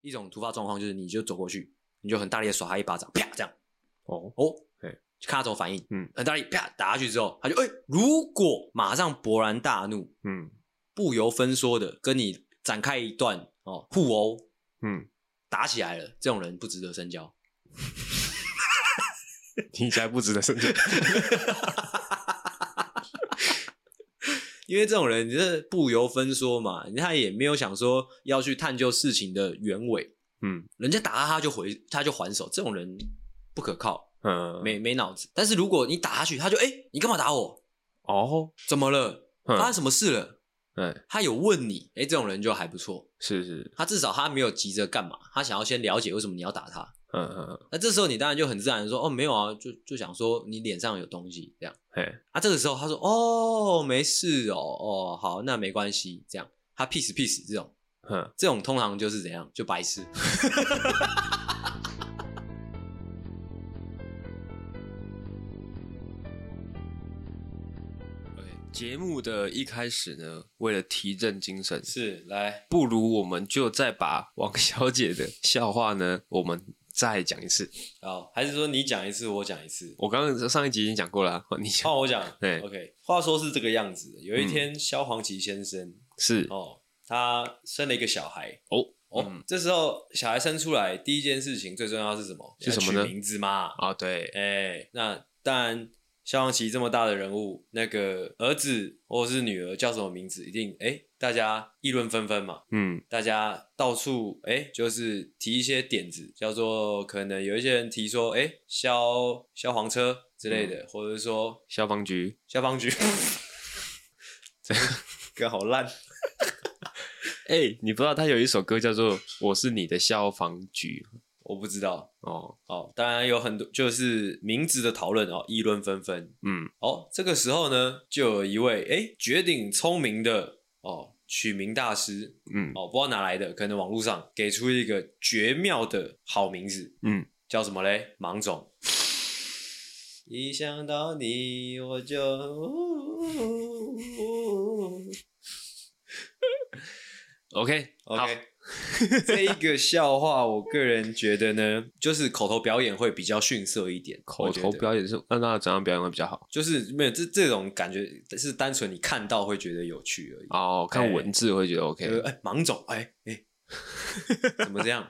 一种突发状况就是你就走过去，你就很大力的甩他一巴掌，啪这样。哦哦，嘿看他怎么反应。嗯，很大力啪打下去之后，他就哎、欸，如果马上勃然大怒，嗯不由分说的跟你展开一段哦互殴，嗯，打起来了，这种人不值得深交。听起来不值得深交。因为这种人，你是不由分说嘛，他也没有想说要去探究事情的原委。嗯人家打他，他就回，他就还手，这种人不可靠，嗯，没没脑子。但是如果你打下去，他就哎、欸，你干嘛打我？哦，怎么了？嗯发生什么事了？对，他有问你，哎、欸，这种人就还不错。是是，他至少他没有急着干嘛，他想要先了解为什么你要打他。嗯嗯嗯，那这时候你当然就很自然的说，哦，没有啊，就就想说你脸上有东西这样。嘿，啊，这个时候他说，哦，没事哦，哦，好，那没关系，这样。他 peace peace 这种，哼，这种通常就是怎样，就白痴。节目的一开始呢，为了提振精神，是来，不如我们就再把王小姐的笑话呢，我们再讲一次。好，还是说你讲一次，我讲一次？我刚刚上一集已经讲过了啊，你讲。换我讲。对，OK。话说是这个样子，有一天，萧煌奇先生是哦，他生了一个小孩哦哦、嗯，这时候小孩生出来，第一件事情最重要是什么？是什么呢？取名字嘛。啊，对，哎，那当然。萧煌奇这么大的人物，那个儿子或者是女儿叫什么名字，一定哎，大家议论纷纷嘛。嗯，大家到处哎，就是提一些点子，叫做可能有一些人提说，哎，消消防车之类的，嗯、或者是说消防局，消防局，这歌好烂。哎、欸，你不知道他有一首歌叫做《我是你的消防局》。我不知道哦哦，当然有很多就是名字的讨论哦，议论纷纷。嗯，哦，这个时候呢，就有一位哎绝顶聪明的哦取名大师，嗯，哦不知道哪来的，可能网络上给出一个绝妙的好名字，嗯，叫什么嘞？盲种。一想到你，我就。哦 OK OK，这一个笑话，我个人觉得呢，就是口头表演会比较逊色一点。口头表演是那那怎样表演会比较好？就是没有这这种感觉，是单纯你看到会觉得有趣而已。哦，看文字会觉得 OK。哎、欸，芒种，哎、欸、哎，怎么这样？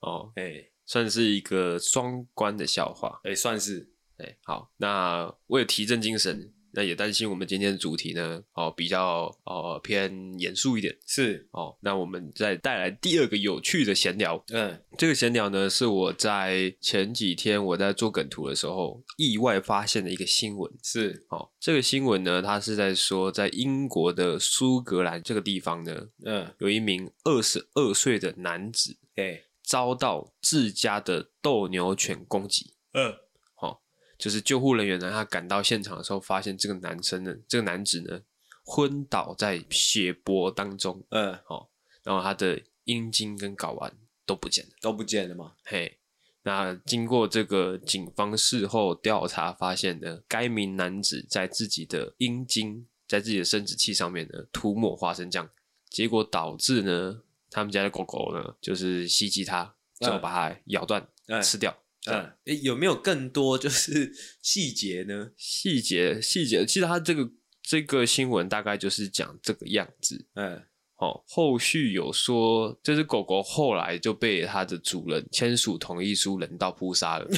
哦，哎、欸，算是一个双关的笑话。哎、欸，算是。哎、欸，好，那为了提振精神。那也担心我们今天的主题呢，哦，比较哦偏严肃一点，是哦。那我们再带来第二个有趣的闲聊。嗯，这个闲聊呢，是我在前几天我在做梗图的时候意外发现的一个新闻。是哦，这个新闻呢，它是在说，在英国的苏格兰这个地方呢，嗯，有一名二十二岁的男子，哎，遭到自家的斗牛犬攻击。嗯。就是救护人员呢，他赶到现场的时候，发现这个男生呢，这个男子呢，昏倒在血泊当中。嗯，好，然后他的阴茎跟睾丸都不见了，都不见了吗？嘿，那经过这个警方事后调查，发现呢，该名男子在自己的阴茎，在自己的生殖器上面呢，涂抹花生酱，结果导致呢，他们家的狗狗呢，就是袭击他，最后把它咬断、嗯、吃掉。嗯，诶，有没有更多就是 细节呢？细节细节，其实他这个这个新闻大概就是讲这个样子。嗯，哦，后续有说这只狗狗后来就被它的主人签署同意书，人道扑杀了。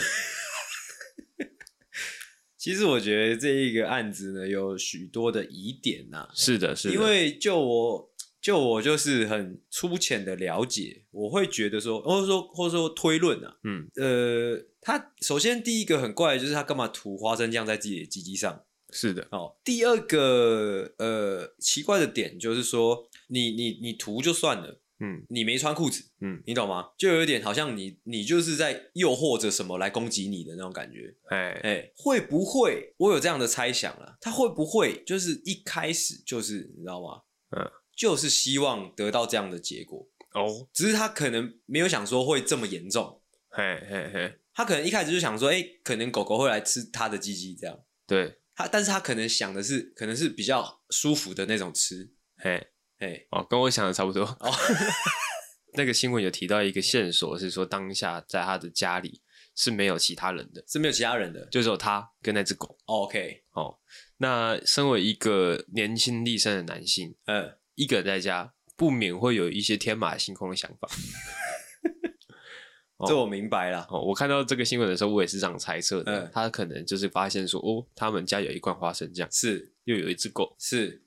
其实我觉得这一个案子呢，有许多的疑点呐、啊。是的，是的，因为就我。就我就是很粗浅的了解，我会觉得说，或者说或者说推论啊，嗯，呃，他首先第一个很怪的就是他干嘛涂花生酱在自己的鸡鸡上？是的，哦，第二个呃奇怪的点就是说，你你你涂就算了，嗯，你没穿裤子，嗯，你懂吗？就有一点好像你你就是在诱惑着什么来攻击你的那种感觉，哎哎，会不会？我有这样的猜想了，他会不会就是一开始就是你知道吗？嗯。就是希望得到这样的结果哦，只是他可能没有想说会这么严重，嘿嘿嘿，他可能一开始就想说，哎、欸，可能狗狗会来吃他的鸡鸡这样，对。他，但是他可能想的是，可能是比较舒服的那种吃，嘿嘿，哦，跟我想的差不多，哦，那个新闻有提到一个线索，是说当下在他的家里是没有其他人的，是没有其他人的，就只有他跟那只狗。OK，哦，那身为一个年轻力盛的男性，嗯，一个人在家，不免会有一些天马行空的想法。这我明白了。哦，我看到这个新闻的时候，我也是这样猜测的。嗯，他可能就是发现说，哦，他们家有一罐花生酱，是，又有一只狗，是。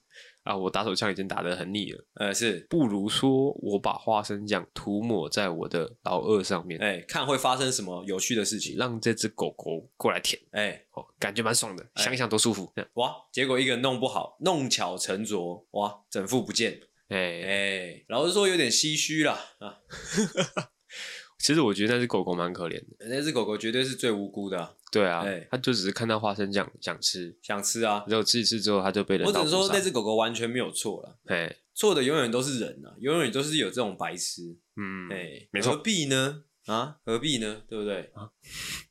啊，我打手枪已经打得很腻了，呃，是，不如说我把花生酱涂抹在我的老二上面，哎，看会发生什么有趣的事情，让这只狗狗过来舔，哎，哦，感觉蛮爽的，想一想都舒服。哇，结果一个弄不好，弄巧成拙，哇，整副不见，哎哎，老实说有点唏嘘啦啊。其实我觉得那只狗狗蛮可怜的，那只狗狗绝对是最无辜的、啊。对啊，他就只是看到花生酱想吃，想吃啊，然后吃一吃之后，他就被人。我只能说那只狗狗完全没有错了，哎，错的永远都是人啊，永远都是有这种白痴。嗯，哎，没错。何必呢？啊，何必呢？对不对？啊，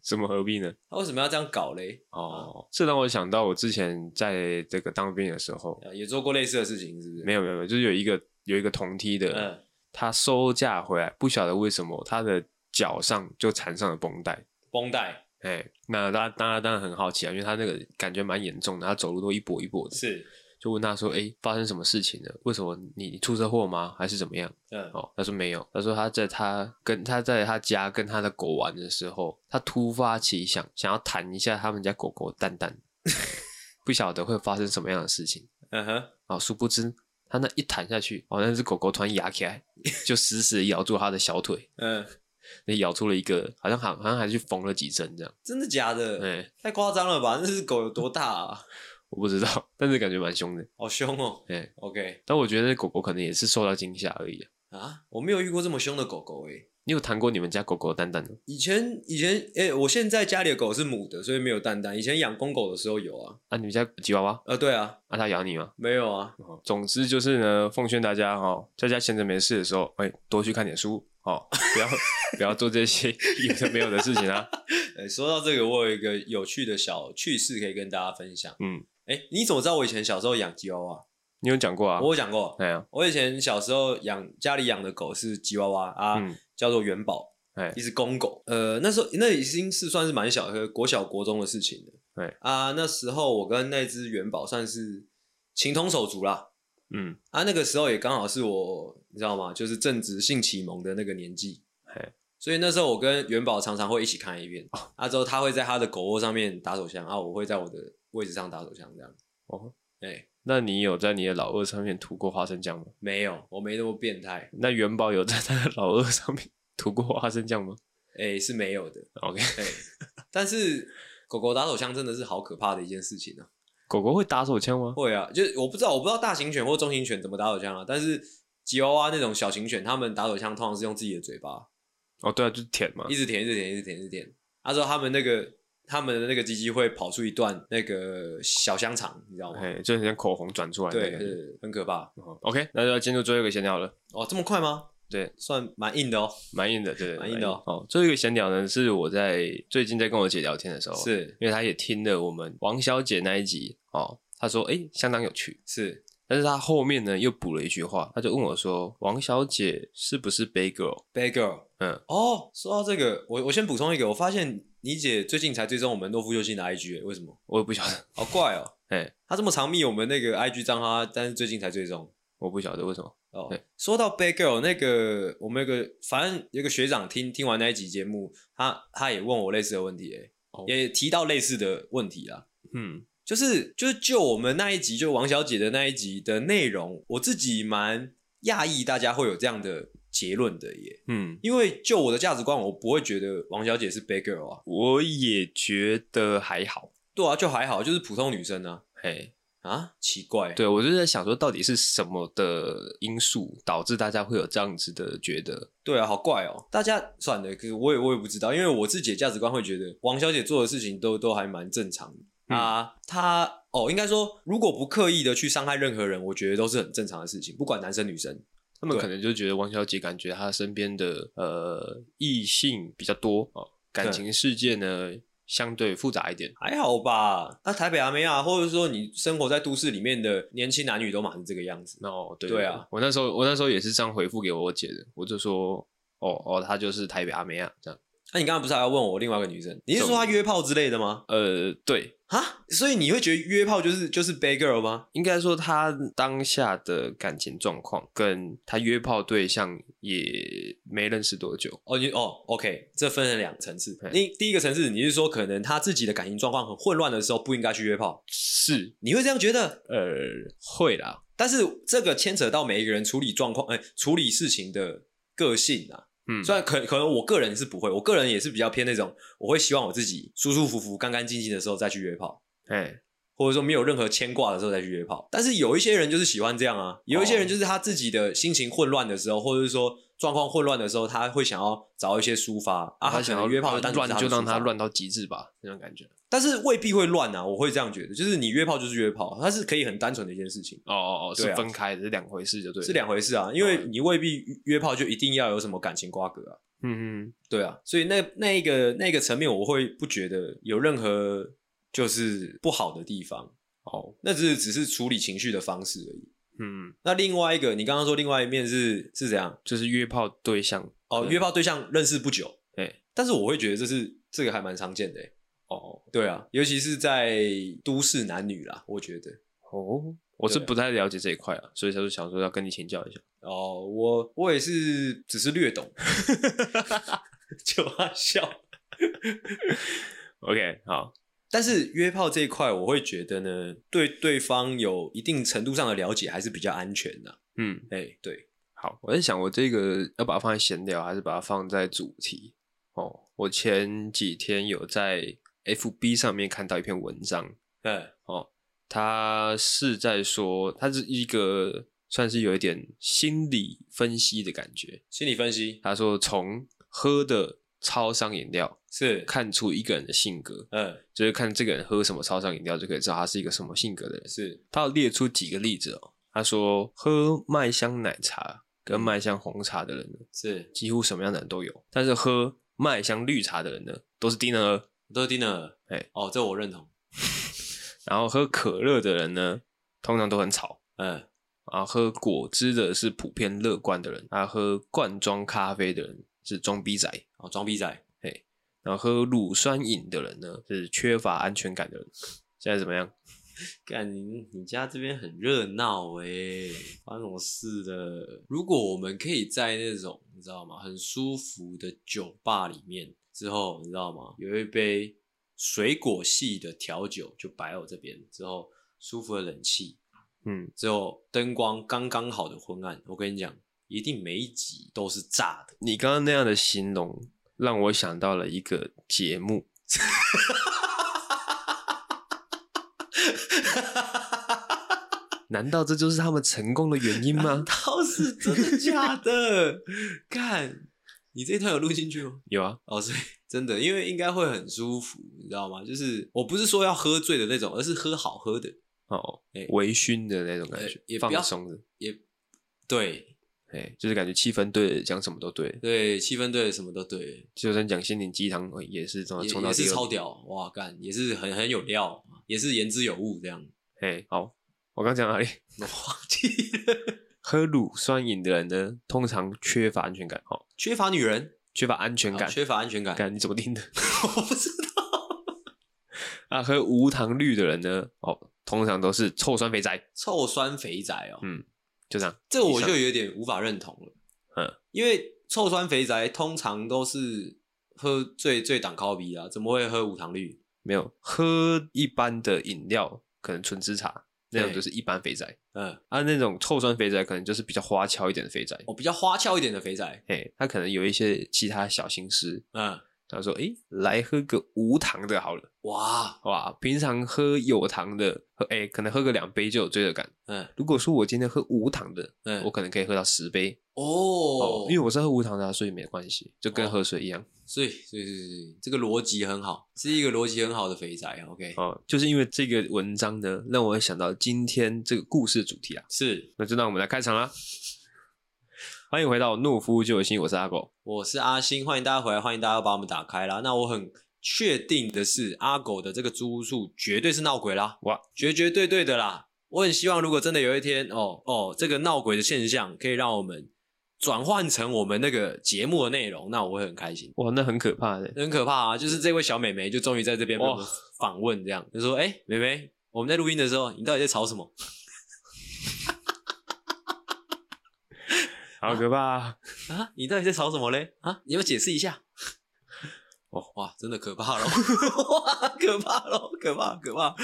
什么何必呢？他为什么要这样搞嘞？哦，这让我想到我之前在这个当兵的时候，也做过类似的事情，是不是？没有没有没有，就是有一个有一个同梯的，嗯，他收假回来，不晓得为什么他的。脚上就缠上了绷带，绷带，哎，那大家当然当然很好奇啊，因为他那个感觉蛮严重的，他走路都一跛一跛的，是，就问他说，哎，发生什么事情了？为什么你出车祸吗？还是怎么样？嗯，哦，他说没有，他说他在他跟他在他家跟他的狗玩的时候，他突发奇想，想要弹一下他们家狗狗蛋蛋，不晓得会发生什么样的事情，嗯哼，哦，殊不知他那一弹下去，哦，那只狗狗突然牙起来，就死死咬住他的小腿，嗯。那咬出了一个，好像好，好像还去缝了几针这样。真的假的？哎、欸，太夸张了吧？那只狗有多大啊？我不知道，但是感觉蛮凶的。好凶哦。哎、欸、，OK。但我觉得狗狗可能也是受到惊吓而已啊。啊，我没有遇过这么凶的狗狗诶、欸。你有谈过你们家狗狗的蛋蛋吗？以前，以前，哎、欸，我现在家里的狗是母的，所以没有蛋蛋。以前养公狗的时候有啊。啊，你们家吉娃娃？呃，对啊。啊，它咬你吗？没有啊。总之就是呢，奉劝大家哈，在家闲着没事的时候，哎、欸，多去看点书。哦，不要不要做这些有的没有的事情啊！哎，说到这个，我有一个有趣的小趣事可以跟大家分享。嗯，哎，你怎么知道我以前小时候养吉娃娃？你有讲过啊？我有讲过。哎呀，我以前小时候养家里养的狗是吉娃娃啊，嗯、叫做元宝，哎，一只公狗。呃，那时候那已经是算是蛮小的国小国中的事情了。对啊，那时候我跟那只元宝算是情同手足啦。嗯，啊，那个时候也刚好是我，你知道吗？就是正值性启蒙的那个年纪。所以那时候我跟元宝常常会一起看 A 片，啊，之后他会在他的狗窝上面打手枪，啊，我会在我的位置上打手枪，这样。哦，哎、欸，那你有在你的老二上面涂过花生酱吗？没有，我没那么变态。那元宝有在他的老二上面涂过花生酱吗？哎、欸，是没有的。OK，但是狗狗打手枪真的是好可怕的一件事情啊！狗狗会打手枪吗？会啊，就是我不知道，我不知道大型犬或中型犬怎么打手枪啊，但是吉娃娃那种小型犬，他们打手枪通常是用自己的嘴巴。哦，对啊，就是舔嘛，一直舔，一直舔，一直舔，一直舔。他说他们那个他们的那个鸡鸡会跑出一段那个小香肠，你知道吗？哎，就很像口红转出来的，对，是很可怕。OK，那就要进入最后一个闲聊了。哦，这么快吗？对，算蛮硬的哦，蛮硬的，对，蛮硬的哦。哦，最后一个闲聊呢，是我在最近在跟我姐聊天的时候，是因为她也听了我们王小姐那一集哦，她说哎，相当有趣，是。但是他后面呢又补了一句话，他就问我说：“王小姐是不是 bad girl？bad girl？嗯，哦，说到这个，我我先补充一个，我发现你姐最近才追踪我们诺夫救星的 IG，为什么？我也不晓得，好怪哦。哎，他这么长密我们那个 IG 账号，但是最近才追踪，我不晓得为什么。哦，说到 bad girl，那个我们有个反正有个学长听听完那一集节目，他他也问我类似的问题，哎，哦，也提到类似的问题啦。嗯。就是就是就我们那一集，就王小姐的那一集的内容，我自己蛮讶异，大家会有这样的结论的耶。嗯，因为就我的价值观，我不会觉得王小姐是 bad girl 啊。我也觉得还好。对啊，就还好，就是普通女生啊。嘿啊，奇怪。对，我就在想说，到底是什么的因素导致大家会有这样子的觉得？对啊，好怪哦。大家算了，可是我也我也不知道，因为我自己的价值观会觉得王小姐做的事情都都还蛮正常的。啊，他哦，应该说，如果不刻意的去伤害任何人，我觉得都是很正常的事情，不管男生女生。他们可能就觉得王小姐感觉她身边的呃异性比较多哦，感情世界呢相对复杂一点。还好吧？那台北阿妹啊，或者说你生活在都市里面的年轻男女都嘛是这个样子。哦，对对啊，我那时候我那时候也是这样回复给我姐的，我就说，哦哦，她就是台北阿妹啊，这样。那你刚刚不是还要问我另外一个女生？你是说她约炮之类的吗？呃，对啊，所以你会觉得约炮就是就是 bad girl 吗？应该说她当下的感情状况跟她约炮对象也没认识多久。哦，你哦，OK，这分成两层次。你第一个层次，你是说可能她自己的感情状况很混乱的时候，不应该去约炮？是，你会这样觉得？呃，会啦。但是这个牵扯到每一个人处理状况，哎，处理事情的个性啊。嗯，虽然可可能我个人是不会，我个人也是比较偏那种，我会希望我自己舒舒服服、干干净净的时候再去约炮，哎，或者说没有任何牵挂的时候再去约炮。但是有一些人就是喜欢这样啊，有一些人就是他自己的心情混乱的时候，或者是说状况混乱的时候，他会想要找一些抒发啊，他想要约炮的乱就让他乱到极致吧，那种感觉。但是未必会乱啊，我会这样觉得，就是你约炮就是约炮，它是可以很单纯的一件事情。哦哦哦，是分开的，是两回事，就对，是两回事啊，因为你未必约炮就一定要有什么感情瓜葛啊。嗯嗯，对啊，所以那那一个那个层面，我会不觉得有任何就是不好的地方哦，那只是只是处理情绪的方式而已。嗯，那另外一个，你刚刚说另外一面是是怎样？就是约炮对象哦，约炮对象认识不久，哎，但是我会觉得这是这个还蛮常见的，哦，对啊，尤其是在都市男女啦，我觉得哦。我是不太了解这一块啊，所以才就想说要跟你请教一下。哦，我我也是，只是略懂，就他笑。OK，好。但是约炮这一块，我会觉得呢，对对方有一定程度上的了解，还是比较安全的。嗯，哎、欸，对。好，我在想，我这个要把它放在闲聊，还是把它放在主题？哦，我前几天有在 FB 上面看到一篇文章，对，哦。他是在说，他是一个算是有一点心理分析的感觉。心理分析，他说从喝的超商饮料是看出一个人的性格，嗯，就是看这个人喝什么超商饮料就可以知道他是一个什么性格的人。是，他要列出几个例子哦。他说喝麦香奶茶跟麦香红茶的人呢，是几乎什么样的人都有，但是喝麦香绿茶的人呢，都是低能儿，都是低能儿。哎，哦，这我认同。然后喝可乐的人呢，通常都很吵。嗯，啊，喝果汁的是普遍乐观的人，啊，喝罐装咖啡的人是装逼仔。哦，装逼仔。嘿，然后喝乳酸饮的人呢，就是缺乏安全感的人。现在怎么样？干你，你家这边很热闹诶，发生什么事的？如果我们可以在那种你知道吗，很舒服的酒吧里面，之后你知道吗，有一杯。水果系的调酒就摆我这边，之后舒服的冷气，嗯，之后灯光刚刚好的昏暗，我跟你讲，一定每一集都是炸的。你刚刚那样的形容，让我想到了一个节目。难道这就是他们成功的原因吗？难道是真的假的？看，你这一段有录进去吗？有啊，哦，所以。真的，因为应该会很舒服，你知道吗？就是我不是说要喝醉的那种，而是喝好喝的哦，欸、微醺的那种感觉，也放松的，也对，哎、欸，就是感觉气氛对，讲什么都对，对，气氛对，什么都对，就算讲心灵鸡汤也是这种，也是超屌，哇干，也是很很有料，也是言之有物这样。哎、欸，好，我刚讲哪里？我忘记了。喝乳酸饮的人呢，通常缺乏安全感，哦，缺乏女人。缺乏安全感，缺乏安全感，感你怎么听的？我不知道。啊，喝无糖绿的人呢？哦，通常都是臭酸肥宅。臭酸肥宅哦，嗯，就这样。这个我就有点无法认同了。嗯，因为臭酸肥宅通常都是喝最最挡靠鼻啊，怎么会喝无糖绿？没有，喝一般的饮料，可能纯吃茶。那种就是一般肥宅，嗯，啊，那种臭酸肥宅可能就是比较花俏一点的肥宅，哦，比较花俏一点的肥宅，嘿，他可能有一些其他小心思，嗯，他说，诶、欸，来喝个无糖的好了，哇哇，平常喝有糖的，喝，诶、欸，可能喝个两杯就有罪恶感，嗯，如果说我今天喝无糖的，嗯，我可能可以喝到十杯，哦，哦，因为我是喝无糖的，所以没关系，就跟喝水一样。哦所以，所以，所以，这个逻辑很好，是一个逻辑很好的肥宅。OK，哦，就是因为这个文章呢，让我想到今天这个故事主题啊。是，那就让我们来开场啦。欢迎回到怒夫救星，我是阿狗，我是阿星，欢迎大家回来，欢迎大家把我们打开啦。那我很确定的是，阿狗的这个租屋处绝对是闹鬼啦！哇，绝绝对对的啦！我很希望，如果真的有一天，哦哦，这个闹鬼的现象可以让我们转换成我们那个节目的内容，那我会很开心。哇，那很可怕的，很可怕啊！就是这位小美眉就终于在这边访问，这样就说：“哎，美眉，我们在录音的时候，你到底在吵什么？”好可怕啊！啊，你到底在吵什么嘞？啊，你要解释一下。哦，哇，真的可怕了！哇，可怕了，可怕，可怕！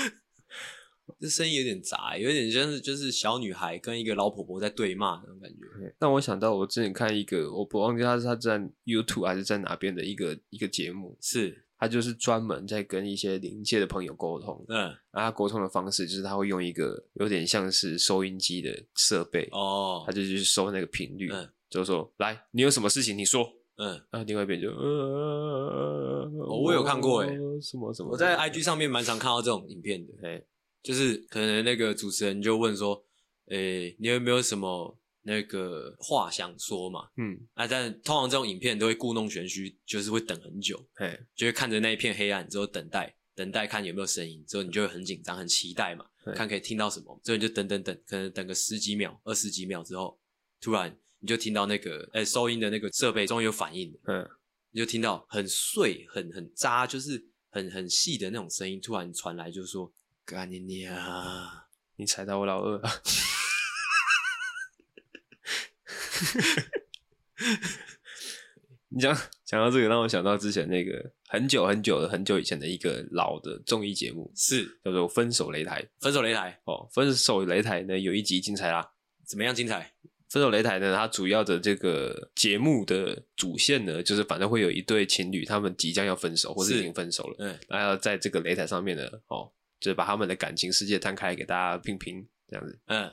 这声音有点杂，有点像是就是小女孩跟一个老婆婆在对骂那种感觉。让我想到我之前看一个，我不忘记他是他在 YouTube 还是在哪边的一个一个节目，是他就是专门在跟一些灵界的朋友沟通。嗯，然后他沟通的方式就是他会用一个有点像是收音机的设备哦，他就去收那个频率，嗯，就是说，来，你有什么事情你说。嗯，啊，另外一边就，呃，我有看过诶，什么什么，我在 IG 上面蛮常看到这种影片的，哎，就是可能那个主持人就问说，诶，你有没有什么那个话想说嘛？嗯，啊，但通常这种影片都会故弄玄虚，就是会等很久，哎，就会看着那一片黑暗之后等待，等待看有没有声音，之后你就会很紧张，很期待嘛，看可以听到什么，之后你就等等等，可能等个十几秒、二十几秒之后，突然。你就听到那个，呃、欸，收音的那个设备终于有反应了，嗯，你就听到很碎、很很渣，就是很很细的那种声音突然传来，就是说：“干你娘，你踩到我老二了。” 你讲讲到这个，让我想到之前那个很久很久的很久以前的一个老的综艺节目，是。叫做《分手擂台》。分手擂台。哦，分手擂台呢有一集精彩啦，怎么样精彩？分手擂台呢，它主要的这个节目的主线呢，就是反正会有一对情侣，他们即将要分手，或是已经分手了，嗯，然后在这个擂台上面呢，哦，就是把他们的感情世界摊开给大家拼拼，这样子，嗯，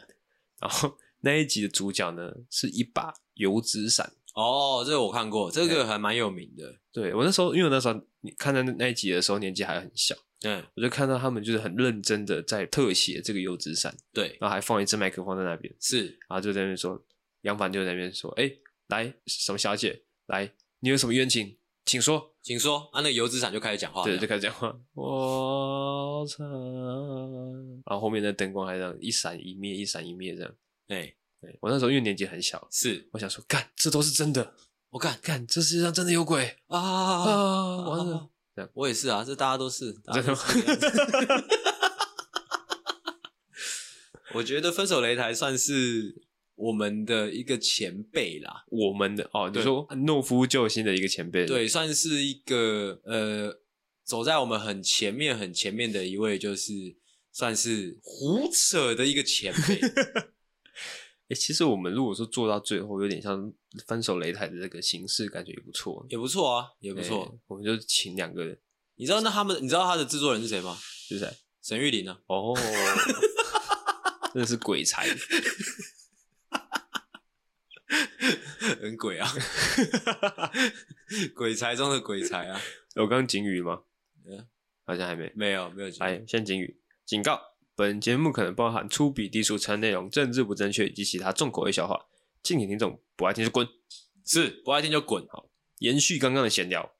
然后那一集的主角呢，是一把油纸伞，哦，这个我看过，这个还蛮有名的，对，我那时候，因为我那时候你看到那一集的时候，年纪还很小。嗯，我就看到他们就是很认真的在特写这个油纸伞，对，然后还放一支麦克风在那边，是，然后就在那边说，杨凡就在那边说，哎，来，什么小姐，来，你有什么冤情，请说，请说，啊，那个油纸伞就开始讲话，对，就开始讲话，我操，然后后面的灯光还这样一闪一灭，一闪一灭这样，哎，对，我那时候因为年纪很小，是，我想说，干，这都是真的，我干，干，这世界上真的有鬼啊啊，完了。我也是啊，这大家都是。真的吗？我觉得分手擂台算是我们的一个前辈啦，我们的哦，你说诺夫救星的一个前辈，对，算是一个呃，走在我们很前面、很前面的一位，就是算是胡扯的一个前辈。哎、欸，其实我们如果说做到最后，有点像分手擂台的这个形式，感觉也不错，也不错啊，也不错、欸。我们就请两个人，你知道那他们，你知道他的制作人是谁吗？是谁？沈玉琳啊。哦，真的是鬼才，很鬼啊，鬼才中的鬼才啊！我刚刚警语吗？嗯，好像还没，没有，没有。来，先警语，警告。本节目可能包含粗鄙、低俗、成内容、政治不正确以及其他重口味笑话，敬请听众不爱听就滚，是不爱听就滚。好，延续刚刚的闲聊，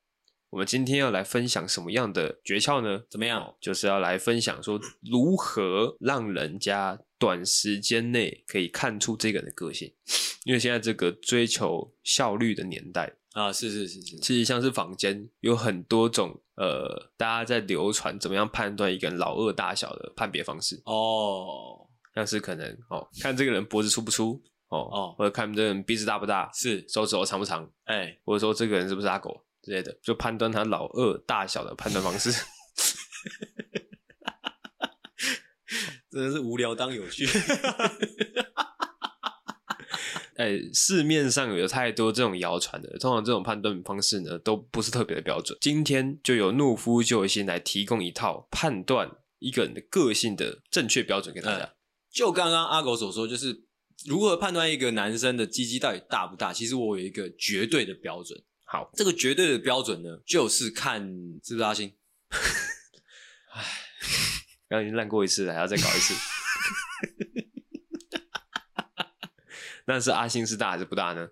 我们今天要来分享什么样的诀窍呢？怎么样？就是要来分享说如何让人家短时间内可以看出这个人的个性，因为现在这个追求效率的年代。啊，是是是是，其实像是坊间有很多种，呃，大家在流传怎么样判断一个人老二大小的判别方式。哦，像是可能哦，看这个人脖子粗不粗哦哦，或者看这个人鼻子大不大，是。手指头长不长，哎，或者说这个人是不是阿狗之类的，就判断他老二大小的判断方式，真的是无聊当有趣。哎，市面上有太多这种谣传的，通常这种判断方式呢，都不是特别的标准。今天就由怒夫救星来提供一套判断一个人的个性的正确标准给大家。嗯、就刚刚阿狗所说，就是如何判断一个男生的鸡鸡到底大不大？其实我有一个绝对的标准。好，这个绝对的标准呢，就是看是不是阿星。唉，刚刚已经烂过一次了，还要再搞一次。那是阿星是大还是不大呢？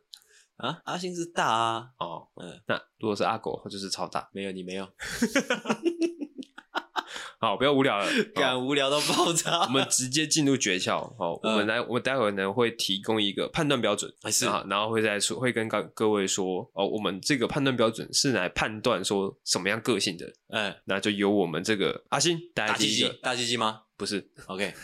啊，阿星是大啊。哦，嗯，那如果是阿狗，就是超大。没有，你没有。好，不要无聊了，敢无聊到爆炸。我们直接进入诀窍。好，我们来，我们待会儿呢会提供一个判断标准，还是啊，然后会再说，会跟各各位说哦，我们这个判断标准是来判断说什么样个性的。嗯，那就由我们这个阿星大鸡鸡，大鸡鸡吗？不是，OK。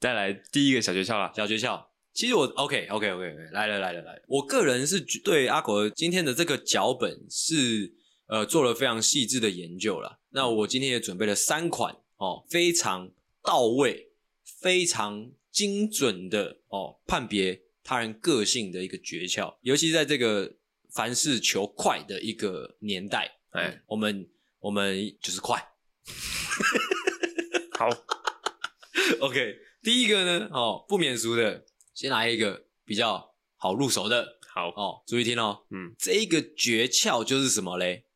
再来第一个小诀窍啦，小诀窍。其实我 OK OK OK 来了来了来了，我个人是对阿狗今天的这个脚本是呃做了非常细致的研究了。那我今天也准备了三款哦，非常到位、非常精准的哦判别他人个性的一个诀窍，尤其在这个凡事求快的一个年代，哎、嗯，我们我们就是快。好，OK，第一个呢，哦，不免俗的。先来一个比较好入手的，好哦，注意听哦，嗯，这一个诀窍就是什么嘞？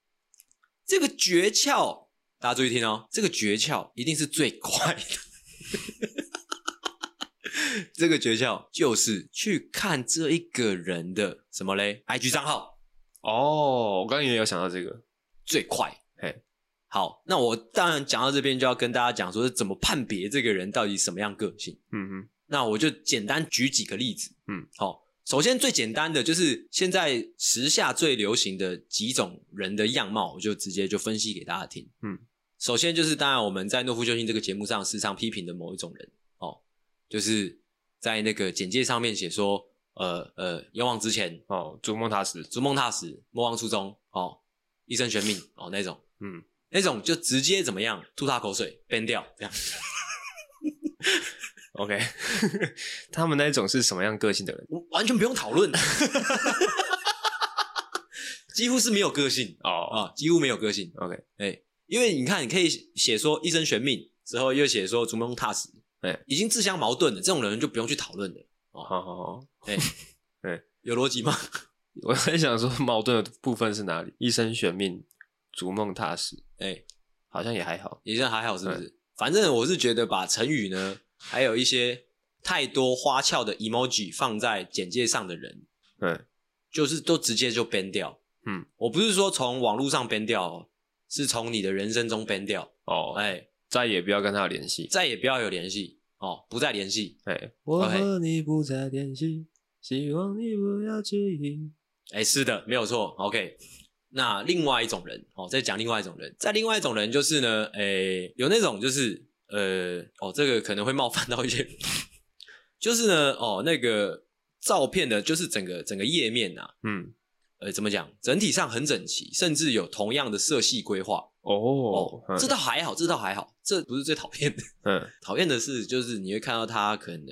这个诀窍，大家注意听哦，这个诀窍一定是最快的。这个诀窍就是去看这一个人的什么嘞？IG 账号哦，我刚刚也有想到这个最快。嘿，好，那我当然讲到这边就要跟大家讲说是怎么判别这个人到底什么样个性。嗯哼。那我就简单举几个例子，嗯，好，首先最简单的就是现在时下最流行的几种人的样貌，我就直接就分析给大家听，嗯，首先就是当然我们在诺夫救星这个节目上时常批评的某一种人，哦，就是在那个简介上面写说，呃呃，勇往直前，哦，逐梦踏实，逐梦踏实，莫忘初衷，哦，一生悬命，哦，那种，嗯，那种就直接怎么样，吐他口水，ban 掉，这样。OK，他们那种是什么样个性的人？完全不用讨论，几乎是没有个性哦啊，几乎没有个性。OK，哎、欸，因为你看，你可以写说一生悬命，之后又写说逐梦踏实，哎、欸，已经自相矛盾了，这种人就不用去讨论了。哦，好好好，哎、欸欸，有逻辑吗？我在想说矛盾的部分是哪里？一生悬命，逐梦踏实，哎、欸，好像也还好，也像还好，是不是、欸？反正我是觉得把成语呢。还有一些太多花俏的 emoji 放在简介上的人，嗯，就是都直接就 ban 掉，嗯，我不是说从网络上 ban 掉哦，是从你的人生中 ban 掉哦，哎，再也不要跟他有联系，再也不要有联系哦，不再联系，哎，我和你不再联系，希望你不要介意，哎，是的，没有错，OK。那另外一种人哦，再讲另外一种人，再另外一种人就是呢，哎，有那种就是。呃，哦，这个可能会冒犯到一些，就是呢，哦，那个照片的，就是整个整个页面呐、啊，嗯，呃，怎么讲？整体上很整齐，甚至有同样的色系规划。哦，这倒还好，这倒还好，这不是最讨厌的。嗯，讨厌的是，就是你会看到他可能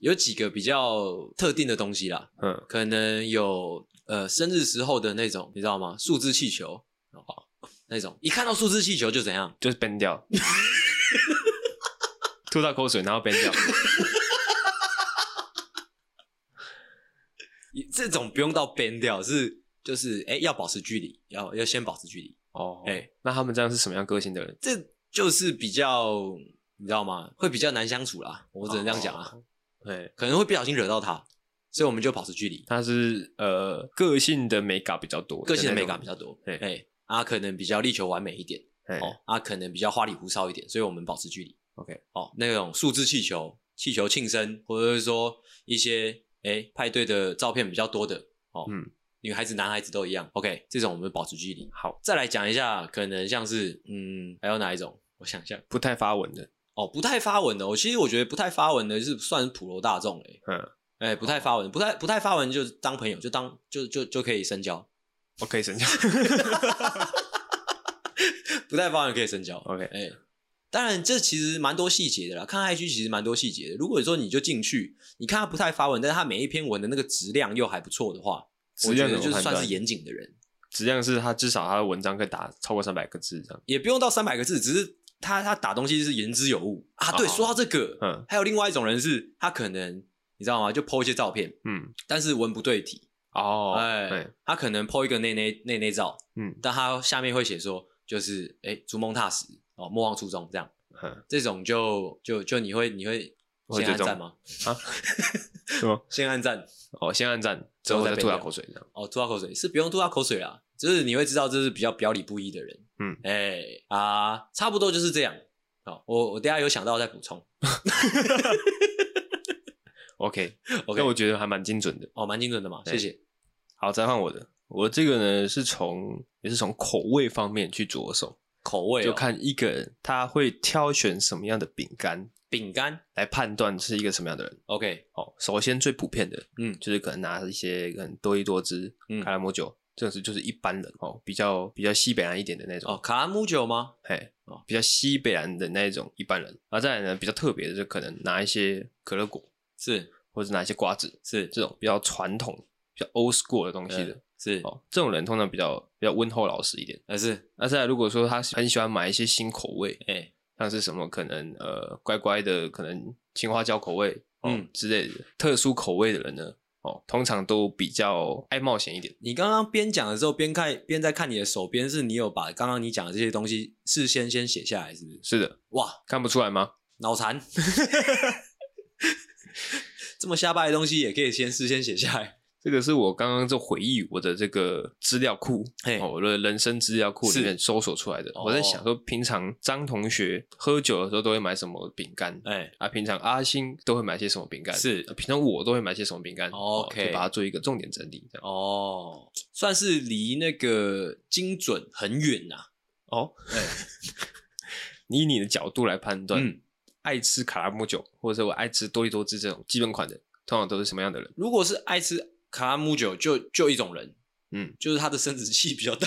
有几个比较特定的东西啦。嗯，可能有呃生日时候的那种，你知道吗？数字气球，哦，那种一看到数字气球就怎样？就是 ban 掉。吐到口水，然后 ban 掉。这种不用到 ban 掉，是就是哎、欸，要保持距离，要要先保持距离。哦，哎、欸，那他们这样是什么样个性的人？这就是比较，你知道吗？会比较难相处啦。我只能这样讲啊。对、哦，可能会不小心惹到他，所以我们就保持距离。他是呃，个性的美感比较多，个性的美感比较多。哎、欸，啊，可能比较力求完美一点。哦，啊，可能比较花里胡哨一点，所以我们保持距离。OK，哦，那种数字气球、气球庆生，或者是说一些诶派对的照片比较多的，哦，嗯，女孩子、男孩子都一样。OK，这种我们保持距离。好，再来讲一下，可能像是嗯，还有哪一种？我想一下，不太发文的。哦，不太发文的。我其实我觉得不太发文的，就是算是普罗大众诶。嗯，诶不太发文，不太不太发文，就当朋友，就当就就就可以深交。我可以深交。不太发文可以深交。OK，哎。当然，这其实蛮多细节的啦。看 IG 其实蛮多细节的。如果说你就进去，你看他不太发文，但是他每一篇文的那个质量又还不错的话，我觉得就是算是严谨的人。质量是他至少他的文章可以打超过三百个字这样，也不用到三百个字，只是他他打东西是言之有物啊。对，说到这个，嗯，还有另外一种人是，他可能你知道吗？就 po 一些照片，嗯，但是文不对题哦，哎，他可能 po 一个内内内内照，嗯，但他下面会写说，就是哎，逐梦踏实哦，莫忘初衷这样。嗯，这种就就就你会你会先按赞吗？啊？什么？先按赞哦，先按赞之后再吐他口水这样。哦，吐他口水是不用吐他口水啦，就是你会知道这是比较表里不一的人。嗯，哎、欸、啊，差不多就是这样。好，我我等下有想到再补充。OK OK，那我觉得还蛮精准的哦，蛮精准的嘛，谢谢。好，再换我的，我这个呢是从也是从口味方面去着手。口味、哦、就看一个人他会挑选什么样的饼干，饼干来判断是一个什么样的人。OK，好，首先最普遍的，嗯，就是可能拿一些可能多一多汁、嗯，卡拉姆酒，这是就是一般人哦，比较比较西北蓝一点的那种。哦，卡拉姆酒吗？嘿，哦，比较西北蓝的那种一般人。然后再来呢，比较特别的就可能拿一些可乐果，是，或者拿一些瓜子，是这种比较传统、比较 old school 的东西的。嗯是哦，这种人通常比较比较温厚老实一点。但是，那再来，如果说他很喜欢买一些新口味，哎、欸，像是什么可能呃乖乖的，可能青花椒口味，哦、嗯之类的特殊口味的人呢，哦，通常都比较爱冒险一点。你刚刚边讲的时候边看边在看你的手边，是你有把刚刚你讲的这些东西事先先写下来，是不是？是的，哇，看不出来吗？脑残，这么瞎掰的东西也可以先事先写下来。这个是我刚刚就回忆我的这个资料库，哦，我的人生资料库里面搜索出来的。我在想说，平常张同学喝酒的时候都会买什么饼干？哎，啊，平常阿星都会买些什么饼干？是，平常我都会买些什么饼干？OK，就把它做一个重点整理，这样。哦，算是离那个精准很远呐。哦，哎，以你的角度来判断，嗯，爱吃卡拉姆酒，或者是我爱吃多利多滋这种基本款的，通常都是什么样的人？如果是爱吃。卡拉姆酒就就一种人，嗯，就是他的生殖器比较大。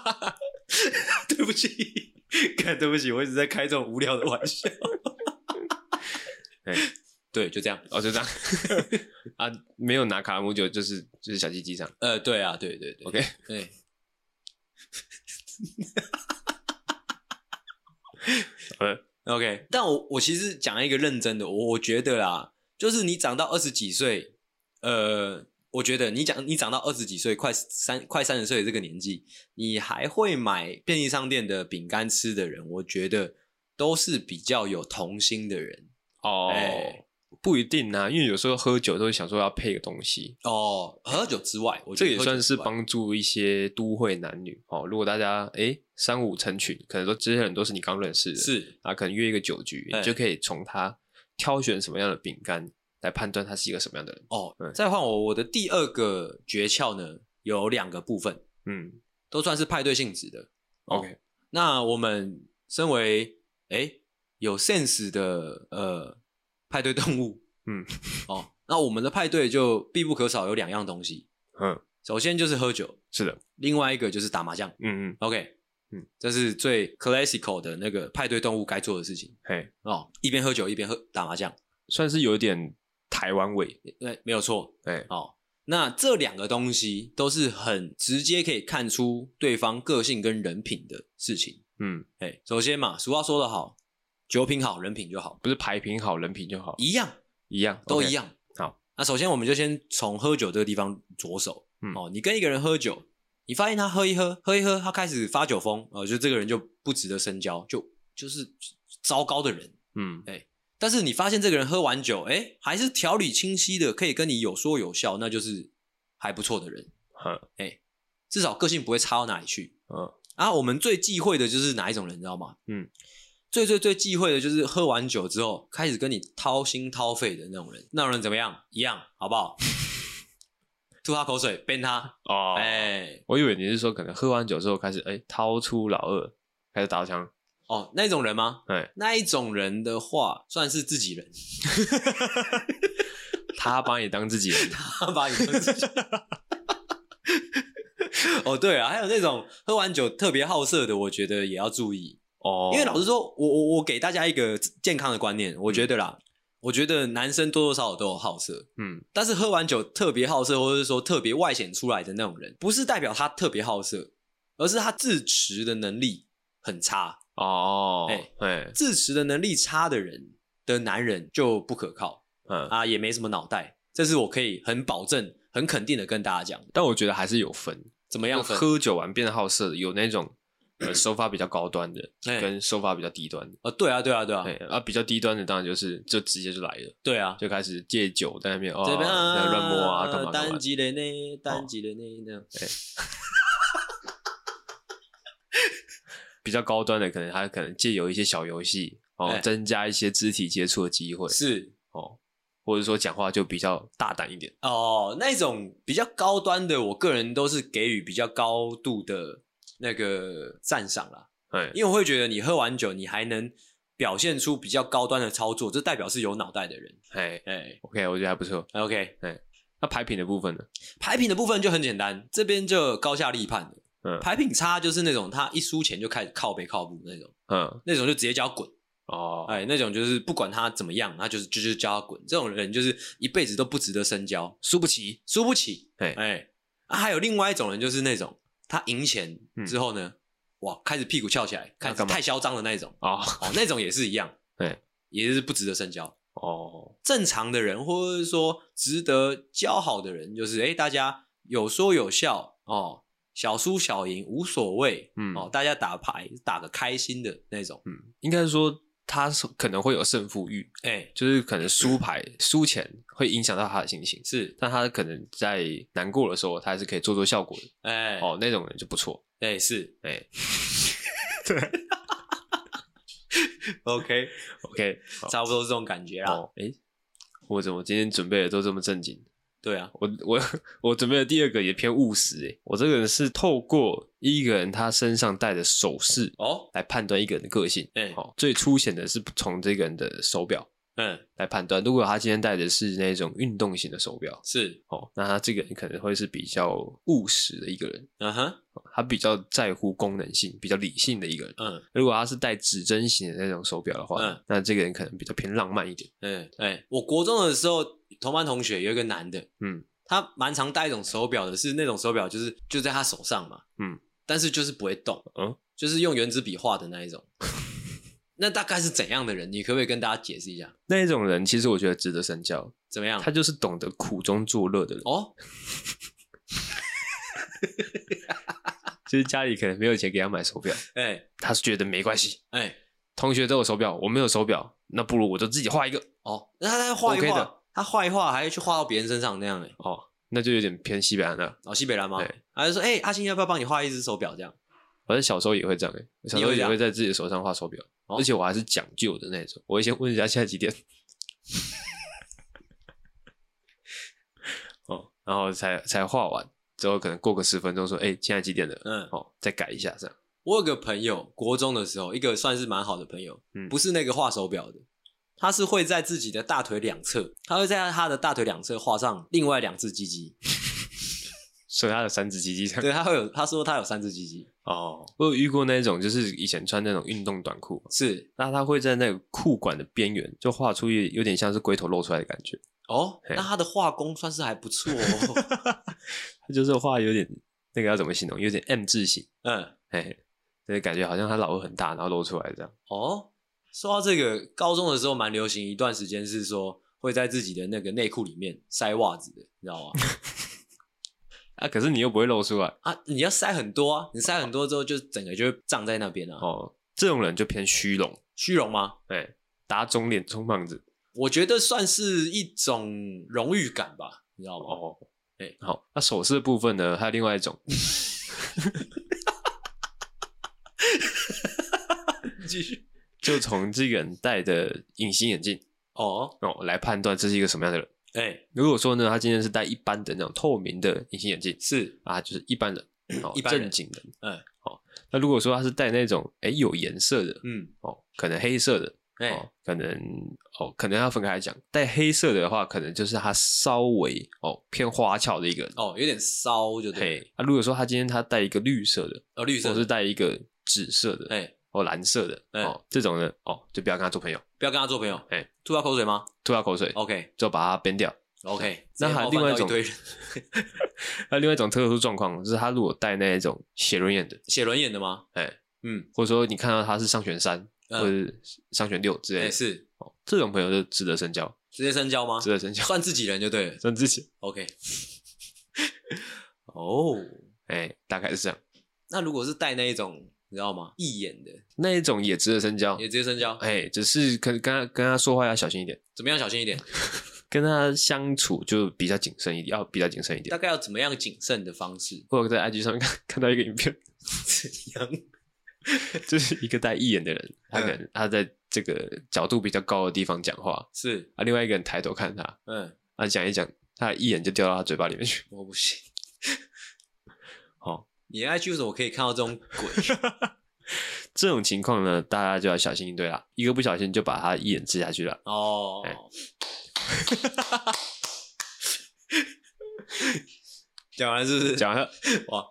对不起，看对不起，我一直在开这种无聊的玩笑。欸、对，就这样，哦，就这样 啊，没有拿卡拉姆酒，就是就是小鸡鸡上。呃，对啊，对对对，OK，对。呃 ，OK，但我我其实讲一个认真的，我我觉得啦，就是你长到二十几岁。呃，我觉得你讲你长到二十几岁，快三快三十岁的这个年纪，你还会买便利商店的饼干吃的人，我觉得都是比较有童心的人哦。欸、不一定啊，因为有时候喝酒都会想说要配个东西哦。喝酒之外，我觉得这也算是帮助一些都会男女哦。如果大家哎、欸、三五成群，可能说这些人都是你刚认识的，是啊，可能约一个酒局，欸、你就可以从他挑选什么样的饼干。来判断他是一个什么样的人哦。再换我，我的第二个诀窍呢，有两个部分，嗯，都算是派对性质的。OK，哦，那我们身为诶有 sense 的呃派对动物，嗯，哦，那我们的派对就必不可少有两样东西，嗯，首先就是喝酒，是的，另外一个就是打麻将，嗯嗯，OK，嗯，这是最 classical 的那个派对动物该做的事情，嘿，哦，一边喝酒一边喝打麻将，算是有一点。台湾味，对，没有错，对，哦，那这两个东西都是很直接可以看出对方个性跟人品的事情，嗯，哎，首先嘛，俗话说得好，酒品好，人品就好，不是牌品好，人品就好，一样，一样，都一样。Okay. 好，那首先我们就先从喝酒这个地方着手，嗯，哦，你跟一个人喝酒，你发现他喝一喝，喝一喝，他开始发酒疯，哦，就这个人就不值得深交，就就是糟糕的人，嗯，哎。但是你发现这个人喝完酒，哎，还是条理清晰的，可以跟你有说有笑，那就是还不错的人。嗯，哎，至少个性不会差到哪里去。嗯，啊，我们最忌讳的就是哪一种人，你知道吗？嗯，最最最忌讳的就是喝完酒之后开始跟你掏心掏肺的那种人。那种人怎么样？一样，好不好？吐他口水，鞭他。哦，哎，我以为你是说可能喝完酒之后开始，哎，掏出老二，开始打枪。哦，那一种人吗？哎，那一种人的话，算是自己人。他把你当自己人，他把你当自己人。哦，对啊，还有那种喝完酒特别好色的，我觉得也要注意哦。因为老实说，我我我给大家一个健康的观念，我觉得啦，嗯、我觉得男生多多少少都有好色，嗯，但是喝完酒特别好色，或者是说特别外显出来的那种人，不是代表他特别好色，而是他自持的能力很差。哦，哎、欸，自持的能力差的人的男人就不可靠，嗯啊，也没什么脑袋，这是我可以很保证、很肯定的跟大家讲。但我觉得还是有分，怎么样分？喝酒完变得好色的，有那种呃手法比较高端的，跟手法比较低端的。啊，对啊，对啊，对啊。啊，比较低端的当然就是就直接就来了。对啊，就开始借酒在那边哦，在乱摸啊，干嘛干嘛。单机的呢，单机的呢，那样。比较高端的，可能他可能借由一些小游戏哦，增加一些肢体接触的机会。是哦。或者说讲话就比较大胆一点哦，那种比较高端的，我个人都是给予比较高度的那个赞赏啦。对，因为我会觉得你喝完酒，你还能表现出比较高端的操作，这代表是有脑袋的人。哎哎，OK，我觉得还不错。OK，哎，那牌品的部分呢？牌品的部分就很简单，这边就高下立判了。嗯，牌品差就是那种他一输钱就开始靠背靠步那种，嗯，那种就直接叫滚。哦，哎，那种就是不管他怎么样，他就是就是叫他滚。这种人就是一辈子都不值得深交，输不起，输不起。哎哎，啊，还有另外一种人，就是那种他赢钱之后呢，嗯、哇，开始屁股翘起来，开始太嚣张的那种。哦哦，那种也是一样，对，也是不值得深交。哦，正常的人或者是说值得交好的人，就是哎，大家有说有笑哦，小输小赢无所谓。嗯，哦，大家打牌打个开心的那种。嗯，应该是说。他可能会有胜负欲，哎、欸，就是可能输牌输钱会影响到他的心情，是，但他可能在难过的时候，他还是可以做做效果的，哎、欸，哦，那种人就不错，哎、欸，是，哎、欸，对，OK OK，差不多是这种感觉啦，哎、哦，我怎么今天准备的都这么正经？对啊，我我我准备的第二个也偏务实诶，我这个人是透过一个人他身上戴的首饰哦，来判断一个人的个性。哎，好，最粗显的是从这个人的手表。嗯，来判断，如果他今天戴的是那种运动型的手表，是哦，那他这个人可能会是比较务实的一个人，嗯哼，他比较在乎功能性，比较理性的一个人，嗯，如果他是戴指针型的那种手表的话，嗯，那这个人可能比较偏浪漫一点，嗯，哎，我国中的时候，同班同学有一个男的，嗯，他蛮常戴一种手表的，是那种手表，就是就在他手上嘛，嗯，但是就是不会动，嗯，就是用原子笔画的那一种。那大概是怎样的人？你可不可以跟大家解释一下？那一种人，其实我觉得值得深交。怎么样？他就是懂得苦中作乐的人哦。就是家里可能没有钱给他买手表，哎、欸，他是觉得没关系，哎、欸，同学都有手表，我没有手表，那不如我就自己画一个哦。那他画一画，OK、的他画一画，还要去画到别人身上那样哎，哦，那就有点偏西北蓝了。哦，西北蓝吗？对，还是说，哎、欸，阿星要不要帮你画一只手表？这样，反正小时候也会这样哎，小时候也会在自己的手上画手表。而且我还是讲究的那种，我会先问一下现在几点，哦，然后才才画完，之后可能过个十分钟说，哎，现在几点了？嗯，哦，再改一下这样。我有个朋友，国中的时候，一个算是蛮好的朋友，嗯，不是那个画手表的，他是会在自己的大腿两侧，他会在他的大腿两侧画上另外两只鸡鸡。所以他有三只鸡鸡，对，他会有，他说他有三只鸡鸡哦。我有遇过那种，就是以前穿那种运动短裤，是，那他会在那个裤管的边缘就画出一有点像是龟头露出来的感觉哦。那他的画工算是还不错哦，他就是画有点那个要怎么形容？有点 M 字形，嗯，嘿，对，感觉好像他老二很大，然后露出来这样。哦，说到这个，高中的时候蛮流行一段时间是说会在自己的那个内裤里面塞袜子的，你知道吗？啊！可是你又不会露出来啊！你要塞很多啊！你塞很多之后，就整个就会胀在那边了。哦，这种人就偏虚荣，虚荣吗？对，打肿脸充胖子，我觉得算是一种荣誉感吧，你知道吗？哦，哎，好，那首饰的部分呢？还有另外一种，继续，就从这个人戴的隐形眼镜哦哦来判断这是一个什么样的人。哎，如果说呢，他今天是戴一般的那种透明的隐形眼镜，是啊，就是一般的，哦，一般正经的，嗯，哦。那如果说他是戴那种，哎，有颜色的，嗯，哦，可能黑色的，哦，可能，哦，可能要分开来讲。戴黑色的话，可能就是他稍微哦偏花俏的一个人，哦，有点骚，就对。那如果说他今天他戴一个绿色的，哦，绿色，或是戴一个紫色的，哎。哦，蓝色的哦，这种呢哦，就不要跟他做朋友，不要跟他做朋友。哎，吐他口水吗？吐他口水。OK，就把他编掉。OK，那还有另外一种，还有另外一种特殊状况，就是他如果戴那一种写轮眼的，写轮眼的吗？哎，嗯，或者说你看到他是上旋三或者上旋六之类的，是哦，这种朋友就值得深交，直接深交吗？值得深交，算自己人就对了，算自己。OK，哦，哎，大概是这样。那如果是戴那一种。你知道吗？一眼的那一种也值得深交，也值得深交。哎，只是跟跟他跟他说话要小心一点。怎么样小心一点？跟他相处就比较谨慎一点，要比较谨慎一点。大概要怎么样谨慎的方式？或者在 IG 上面看看到一个影片，怎样？就是一个戴一眼的人，他可能他在这个角度比较高的地方讲话，是啊，另外一个人抬头看他，嗯，啊，讲一讲，他的义眼就掉到他嘴巴里面去。我不行。好，你 IG 为什么可以看到这种鬼？这种情况呢，大家就要小心应对啦。一个不小心就把它一眼吃下去了。哦。讲完是不是？讲完了。哇。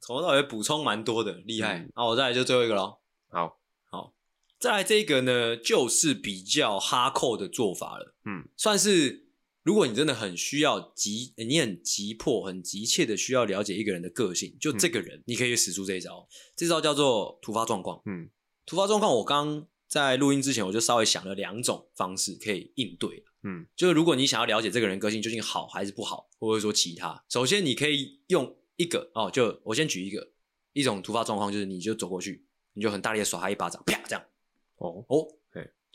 从头到尾补充蛮多的，厉害。嗯、好，我再来就最后一个喽。好，好，再来这个呢，就是比较哈扣的做法了。嗯，算是如果你真的很需要急，你很急迫、很急切的需要了解一个人的个性，就这个人，你可以使出这一招。嗯、这招叫做突发状况。嗯，突发状况，我刚在录音之前，我就稍微想了两种方式可以应对。嗯，就是如果你想要了解这个人个性究竟好还是不好，或者说其他，首先你可以用。一个哦，就我先举一个，一种突发状况就是，你就走过去，你就很大力的甩他一巴掌，啪这样，哦哦，对，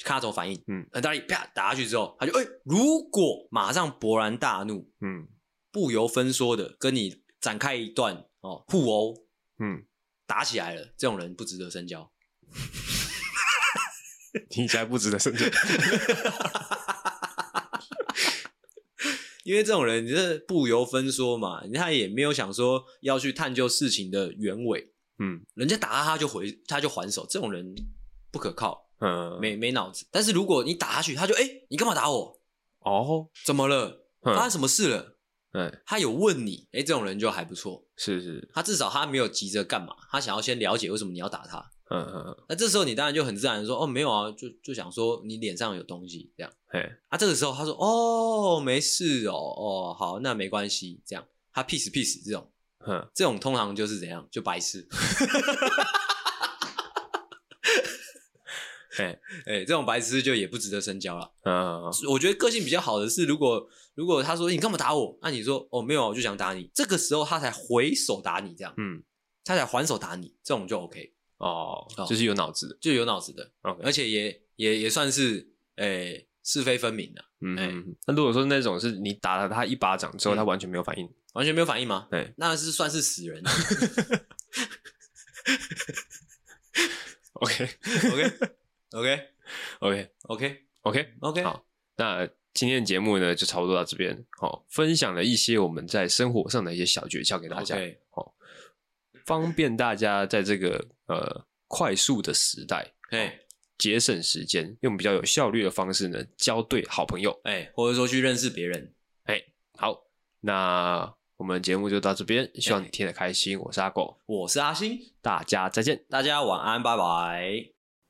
看他怎么反应，嗯，很大力啪打下去之后，他就哎、欸，如果马上勃然大怒，嗯，不由分说的跟你展开一段哦互殴，嗯，打起来了，这种人不值得深交，听起来不值得深交。因为这种人，你是不由分说嘛，他也没有想说要去探究事情的原委，嗯，人家打他他就回，他就还手，这种人不可靠，嗯，没没脑子。但是如果你打下去，他就哎、欸，你干嘛打我？哦，怎么了？发生什么事了？嗯，他有问你，哎、欸，这种人就还不错，是是，他至少他没有急着干嘛，他想要先了解为什么你要打他。嗯嗯嗯，那这时候你当然就很自然的说，哦，没有啊，就就想说你脸上有东西这样。嘿，啊，这个时候他说，哦，没事哦，哦，好，那没关系，这样，他 peace peace 这种，嗯，这种通常就是怎样，就白痴。嘿，哎，这种白痴就也不值得深交了。嗯，嗯，嗯，我觉得个性比较好的是，如果如果他说你干嘛打我，那你说哦没有，我就想打你，这个时候他才回手打你，这样，嗯，他才还手打你，这种就 OK。哦，就是有脑子的，就有脑子的.而且也也也算是哎、欸、是非分明的。嗯，那、欸、如果说那种是你打了他一巴掌之后，他完全没有反应，完全没有反应吗？对，那是算是死人。OK OK OK OK OK OK OK。好，那今天的节目呢就差不多到这边。好，分享了一些我们在生活上的一些小诀窍给大家。好。方便大家在这个呃快速的时代，哎，节省时间，用比较有效率的方式呢，交对好朋友，哎，或者说去认识别人，哎，好，那我们节目就到这边，希望你听得开心。我是阿狗，我是阿星，大家再见，大家晚安，拜拜。